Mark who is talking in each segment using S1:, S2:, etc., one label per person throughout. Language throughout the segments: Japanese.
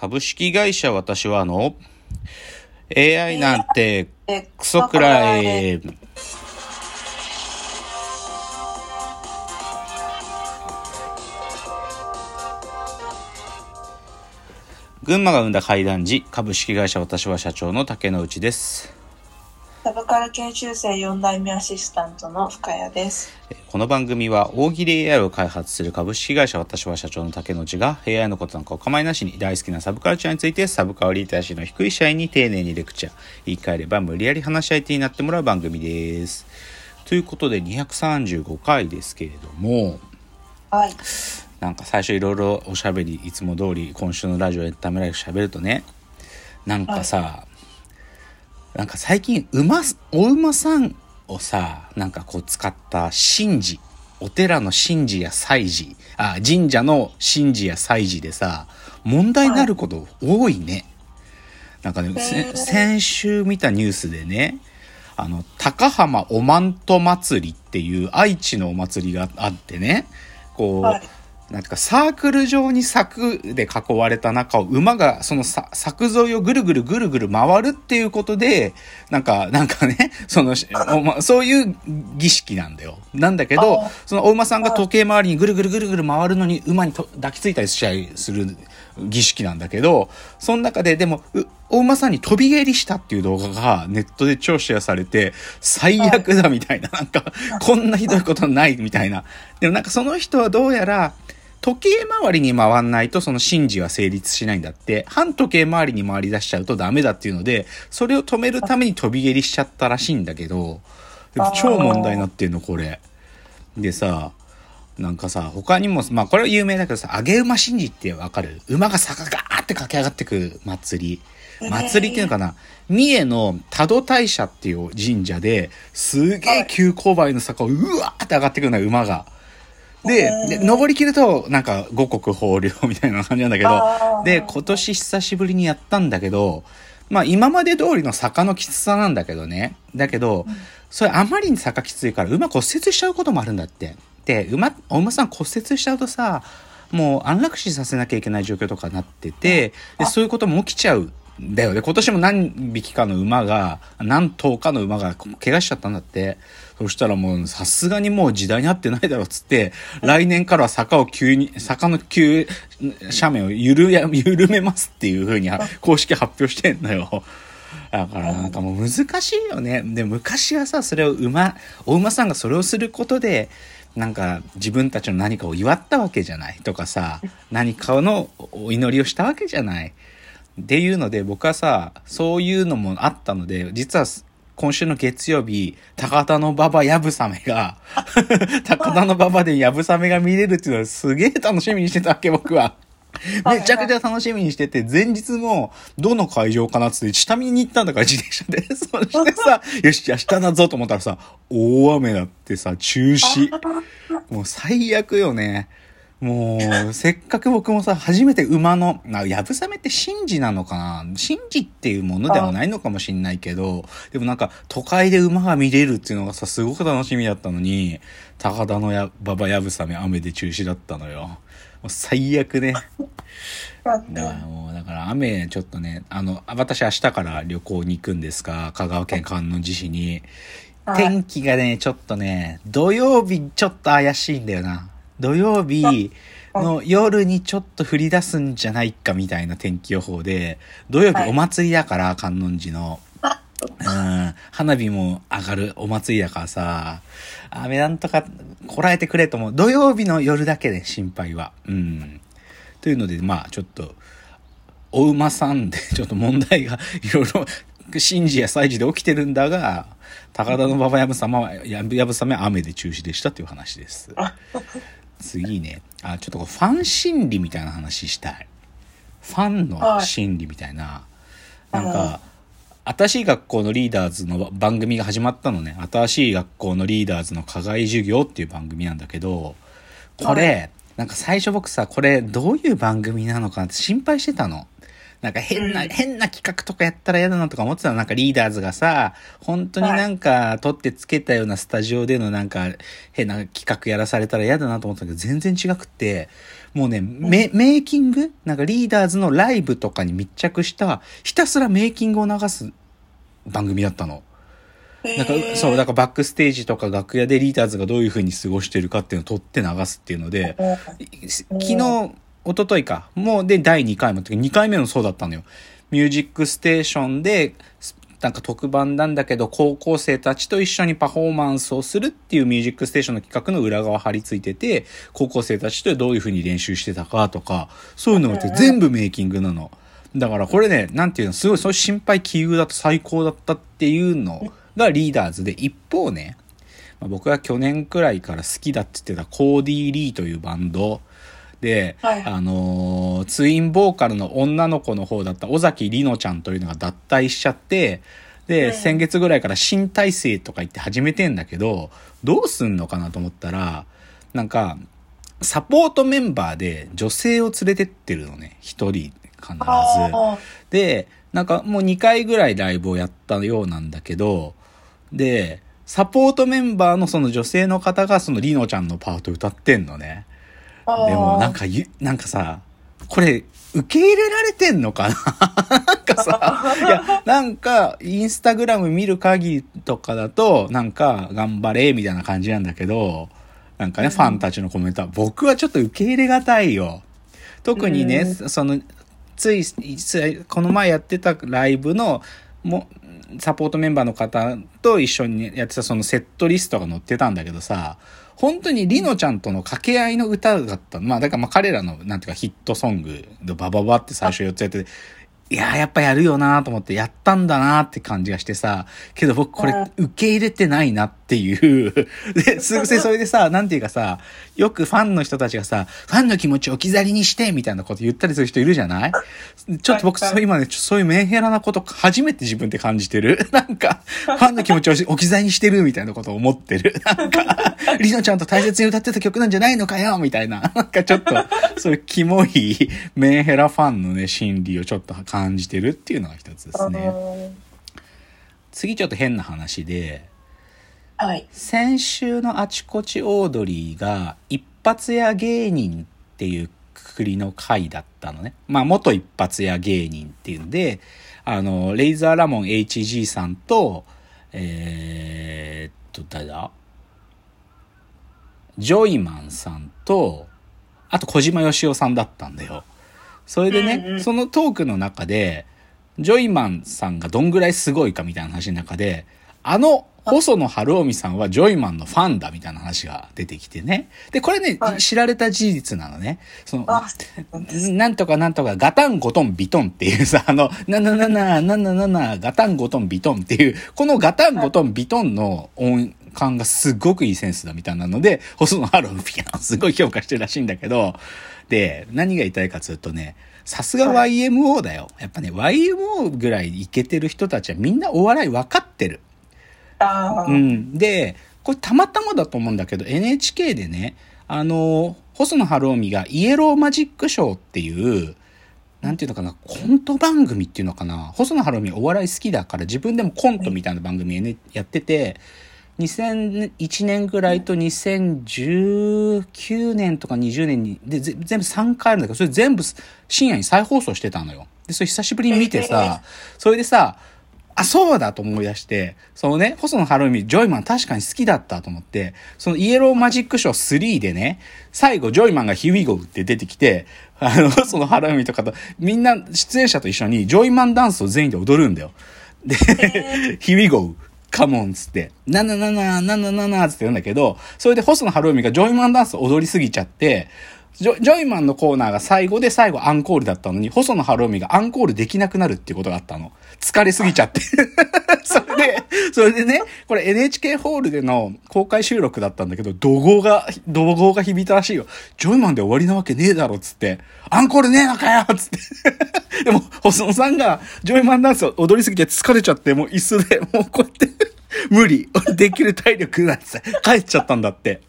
S1: 株式会社私はの、AI なんてクソくらい。群馬が生んだ怪談時、株式会社私は社長の竹之内です。
S2: サブカル研修生4代目アシスタントの深谷です。
S1: この番組は大喜利 AI を開発する株式会社私は社長の竹之内が AI のことなんかお構いなしに大好きなサブカルチャーについてサブカルリテラシーの低い社員に丁寧にレクチャー言い換えれば無理やり話し相手になってもらう番組です。ということで235回ですけれども
S2: はい。
S1: なんか最初いろいろおしゃべりいつも通り今週のラジオエンタメライフ喋るとねなんかさ、なんか最近馬お馬さんをさなんかこう使った神事お寺の神事や祭事あ神社の神事や祭事でさ問題になること多いね。なんかね、先週見たニュースでねあの高浜おまんと祭りっていう愛知のお祭りがあってねこう、
S2: はい。
S1: なんかサークル状に柵で囲われた中を馬がそのさ柵沿いをぐるぐるぐるぐる回るっていうことで、なんか、なんかね、その、おま、そういう儀式なんだよ。なんだけど
S2: あ、
S1: そのお馬さんが時計回りにぐるぐるぐるぐる回るのに馬にと抱きついたりしちゃいする儀式なんだけど、その中ででも、うお馬さんに飛び蹴りしたっていう動画がネットで超シェアされて、最悪だみたいな、なんか、こんなひどいことないみたいな。でもなんかその人はどうやら、時計回りに回んないとその神事は成立しないんだって、反時計回りに回り出しちゃうとダメだっていうので、それを止めるために飛び蹴りしちゃったらしいんだけど、でも超問題になってんの、これ。でさ、なんかさ、他にも、まあこれは有名だけどさ、上げ馬神事ってわかる？馬が坂ガーって駆け上がってく祭り。祭りっていうのかな？三重の多度大社っていう神社ですげえ急勾配の坂をうわーって上がってくるのよ、馬が。で、で登りきると、なんか五穀豊穣みたいな感じなんだけどで、今年久しぶりにやったんだけど、まあ今まで通りの坂のきつさなんだけどね。だけど、それあまりに坂きついから馬骨折しちゃうこともあるんだって。で、馬、お馬さん骨折しちゃうとさ、もう安楽死させなきゃいけない状況とかになってて、で、そういうことも起きちゃうんだよね。今年も何匹かの馬が、何頭かの馬が怪我しちゃったんだって。そしたらもうさすがにもう時代に合ってないだろうっつって、来年からは坂を急に、坂の急斜面を緩や、緩めますっていう風に公式発表してんのよ。だからなんかもう難しいよね。で、昔はさ、それを馬、お馬さんがそれをすることで、なんか自分たちの何かを祝ったわけじゃないとかさ、何かのお祈りをしたわけじゃない。っていうので僕はさ、そういうのもあったので、実は今週の月曜日、高田の馬場やぶさめが、高田の馬場でやぶさめが見れるっていうのをすげえ楽しみにしてたわけ僕は。めちゃくちゃ楽しみにしてて、前日も、どの会場かなっつって、下見に行ったんだから、自転車で。そしてさ、よし、明日だぞと思ったらさ、大雨だってさ、中止。もう最悪よね。もう、せっかく僕もさ、初めて馬の、な、やぶさめって神事なのかな？神事っていうものではないのかもしんないけど、でもなんか、都会で馬が見れるっていうのがさ、すごく楽しみだったのに、高田のや、馬場やぶさめ雨で中止だったのよ。もう最悪ね。だからもう、だから雨ちょっとね、あの、私明日から旅行に行くんですが、香川県観音寺市に。
S2: はい
S1: 天気がね、ちょっとね、土曜日ちょっと怪しいんだよな。土曜日の夜にちょっと降り出すんじゃないかみたいな天気予報で、土曜日
S2: はい
S1: お祭りだから、観音寺の。うん、花火も上がるお祭りだからさ、雨なんとかこらえてくれと思う。土曜日の夜だけで心配は。うん。というので、まあちょっと、お馬さんで ちょっと問題がいろいろ、神事や祭事で起きてるんだが、高田の馬場やぶさまは、やぶやぶさめは雨で中止でしたという話です。次ね、あ、ちょっとファン心理みたいな話したい。ファンの心理みたいな。なん
S2: はい
S1: か、新しい学校のリーダーズの番組が始まったのね。新しい学校のリーダーズの課外授業っていう番組なんだけど、これ、なんか最初僕さ、これどういう番組なのかなって心配してたの。なんか変な、
S2: うん。
S1: 変な企画とかやったら嫌だなとか思ってたの。なんかリーダーズがさ、本当になんか撮ってつけたようなスタジオでのなんか変な企画やらされたら嫌だなと思ったけど、全然違くって、もうね、メメイキング？なんかリーダーズのライブとかに密着した、ひたすらメイキングを流す番組だったの。なんか、そう、だからバックステージとか楽屋でリーダーズがどういう風に過ごしてるかっていうのを撮って流すっていうので、
S2: ら、
S1: 昨日、一昨日か。もうで、第2回も、2回目もそうだったのよ。ミュージックステーションで、すなんか特番なんだけど、高校生たちと一緒にパフォーマンスをするっていうミュージックステーションの企画の裏側貼り付いてて、高校生たちとどういう風に練習してたかとか、そういうのって全部メイキングなの。だからこれね、なんていうの、すごいそういう心配気憂だと最高だったっていうのがリーダーズで、一方ね、まあ僕が去年くらいから好きだって言ってたコーディー・リーというバンドで、
S2: はい
S1: あのーツインボーカルの女の子の方だった尾崎里乃ちゃんというのが脱退しちゃって、で、
S2: うん
S1: 先月ぐらいから新体制とか言って始めてんだけど、どうすんのかなと思ったら、なんか、サポートメンバーで女性を連れてってるのね、一人必ず。
S2: あ
S1: で、なんかもう2回ぐらいライブをやったようなんだけど、で、サポートメンバーのその女性の方がそのリノちゃんのパート歌ってんのね。
S2: あ
S1: でもなんかゆ、なんかさ、これ、受け入れられてんのかな？なんかさ、いや、なんか、インスタグラム見る限りとかだと、なんか、頑張れ、みたいな感じなんだけど、なんかね、
S2: うん。
S1: ファンたちのコメントは、僕はちょっと受け入れがたいよ。特にね、
S2: う
S1: その、つい、つこの前やってたライブの、も、サポートメンバーの方と一緒にやってたそのセットリストが載ってたんだけどさ、本当にリノちゃんとの掛け合いの歌だった。まあ、だからまあ彼らの、なんていうかヒットソングでバババって最初4つやってて、いやーやっぱやるよなと思って、やったんだなって感じがしてさ、けど僕これ
S2: うん
S1: 受け入れてないなっていう。で、すぐせ、それでさ、なんていうかさ、よくファンの人たちがさ、ファンの気持ちを置き去りにして、みたいなこと言ったりする人いるじゃない？ちょっと僕、
S2: はい
S1: そう今ね、そういうメンヘラなこと初めて自分で感じてる。なんか、ファンの気持ちを置き去りにしてるみたいなことを思ってる。なんか、リノちゃんと大切に歌ってた曲なんじゃないのかよみたいな。なんかちょっと、そういうキモいメンヘラファンのね、心理をちょっと感じてるっていうのが一つですね。次ちょっと変な話で、
S2: はい。
S1: 先週のあちこちオードリーが一発屋芸人っていうくくりの回だったのね。まあ元一発屋芸人っていうんで、あの、レイザーラモン HG さんと、えー、っと、誰だ？ジョイマンさんと、あと小島よしおさんだったんだよ。それでね、
S2: うんうん
S1: そのトークの中で、ジョイマンさんがどんぐらいすごいかみたいな話の中で、あの、細野晴臣さんはジョイマンのファンだみたいな話が出てきてね。で、これね、
S2: はい
S1: 知られた事実なのね。その、なんとかなんとかガタンゴトンビトンっていうさ、あの、なななな、なななな、ガタンゴトンビトンっていう、このガタンゴトンビトンの音感がすごくいいセンスだみたいなので、細野晴臣がすごい評価してるらしいんだけど、で、何が言いたいかというとね、さすが YMO だよ。やっぱね、YMO ぐらいイケてる人たちはみんなお笑い分かってる。うん。で、これたまたまだと思うんだけど、NHK でね、あの、細野晴臣がイエローマジックショーっていう、なんていうのかな、コント番組っていうのかな。細野晴臣お笑い好きだから自分でもコントみたいな番組、ね、やってて、2001年ぐらいと2019年とか20年に、で、ぜ全部3回あるんだけど、それ全部深夜に再放送してたのよ。で、それ久しぶりに見てさ、それでさ、あ、そうだと思い出して、そのね、細野晴臣、ジョイマン確かに好きだったと思って、そのイエローマジックショー3でね、最後ジョイマンが Here we go って出てきて、あの、その晴臣とかと、みんな出演者と一緒にジョイマンダンスを全員で踊るんだよ。で、Here we go。Come on つって、なななな、ななななつって言うんだけど、それで細野晴臣がジョイマンダンスを踊りすぎちゃって、ジョジョイマンのコーナーが最後で最後アンコールだったのに、細野晴臣がアンコールできなくなるっていうことがあったの。疲れすぎちゃって。それで、それでね、これ NHK ホールでの公開収録だったんだけど、怒号が、怒号が響いたらしいよ。ジョイマンで終わりなわけねえだろ、つって。アンコールねえのかよつって。でも、細野さんが、ジョイマンダンスを踊りすぎて疲れちゃって、もう椅子で、もうこうやって、無理。できる体力ないって帰っちゃったんだって。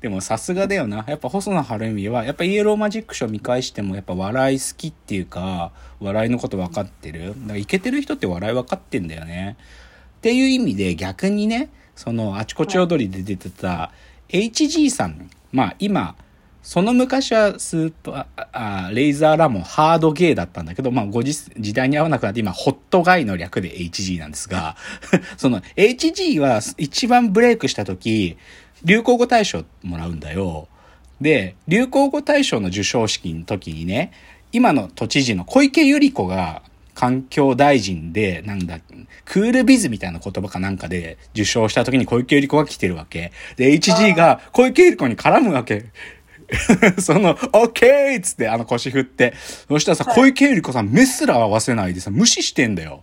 S1: でもさすがだよな。やっぱ細野晴臣は、やっぱイエローマジックショー見返しても、やっぱ笑い好きっていうか、笑いのこと分かってる。だからイケてる人って笑い分かってんだよね。っていう意味で逆にね、そのあちこち踊りで出てた HG さん。まあ今、その昔はスーパー、あレイザーラモンハードゲーだったんだけど、まあ、ご時時代に合わなくなって今、ホットガイの略で HG なんですが、その HG は一番ブレイクした時、流行語大賞もらうんだよ。で、流行語大賞の授賞式の時にね、今の都知事の小池百合子が環境大臣で、なんだ、クールビズみたいな言葉かなんかで受賞した時に小池百合子が来てるわけ。で、HG が小池百合子に絡むわけ。その、オッケーっつってあの腰振って。そしたらさ、小池百合子さん目すら合わせないでさ、無視してんだよ。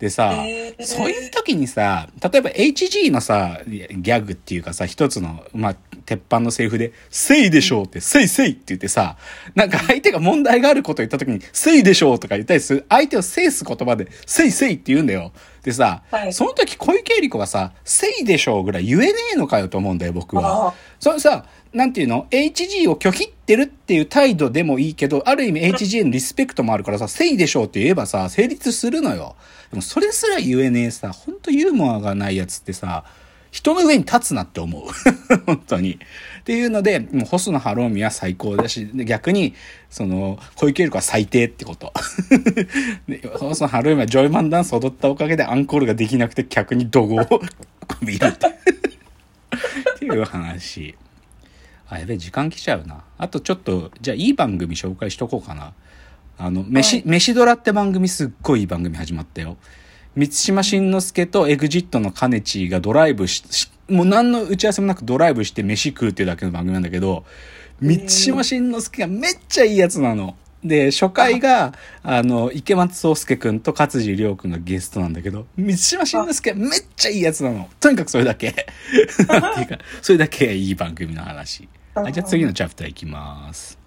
S1: でさ、
S2: へー
S1: そういう時にさ、例えば HG のさ、ギャグっていうかさ、一つの、まあ、鉄板のセリフで、せいでしょうって、せいせいって言ってさ、なんか相手が問題があることを言った時に、せいでしょうとか言ったりする、相手を制す言葉で、せいせいって言うんだよ。でさ、
S2: はい
S1: その時小池百合子はさ、せいでしょうぐらい言えねえのかよと思うんだよ、僕は
S2: あ。
S1: それさ、なんていうの ?HG を拒否ってるっていう態度でもいいけど、ある意味 HG へのリスペクトもあるからさ、せいでしょうって言えばさ、成立するのよ。でもそれすら言えねえさ、ほんとユーモアがないやつってさ、人の上に立つなって思う。本当に。っていうので、もう細野晴臣は最高だし、で逆に、その、小池百合子は最低ってこと。で細野晴臣はジョイマンダンス踊ったおかげでアンコールができなくて客に怒号を 見るって。っていう話。あ、やべえ、時間来ちゃうな。あとちょっと、じゃあいい番組紹介しとこうかな。あの、飯、
S2: はい
S1: 飯ドラって番組すっごいいい番組始まったよ。満島真之介とエグジットのカネチがドライブし、しもう何の打ち合わせもなくドライブして飯食うっていうだけの番組なんだけど、満島真之介がめっちゃいいやつなの。で、初回が、あの、池松壮亮くんと勝地涼くんがゲストなんだけど、満島真之介めっちゃいいやつなの。とにかくそれだけ。っていうか、それだけいい番組の話。はいじゃあ次のチャプターいきます。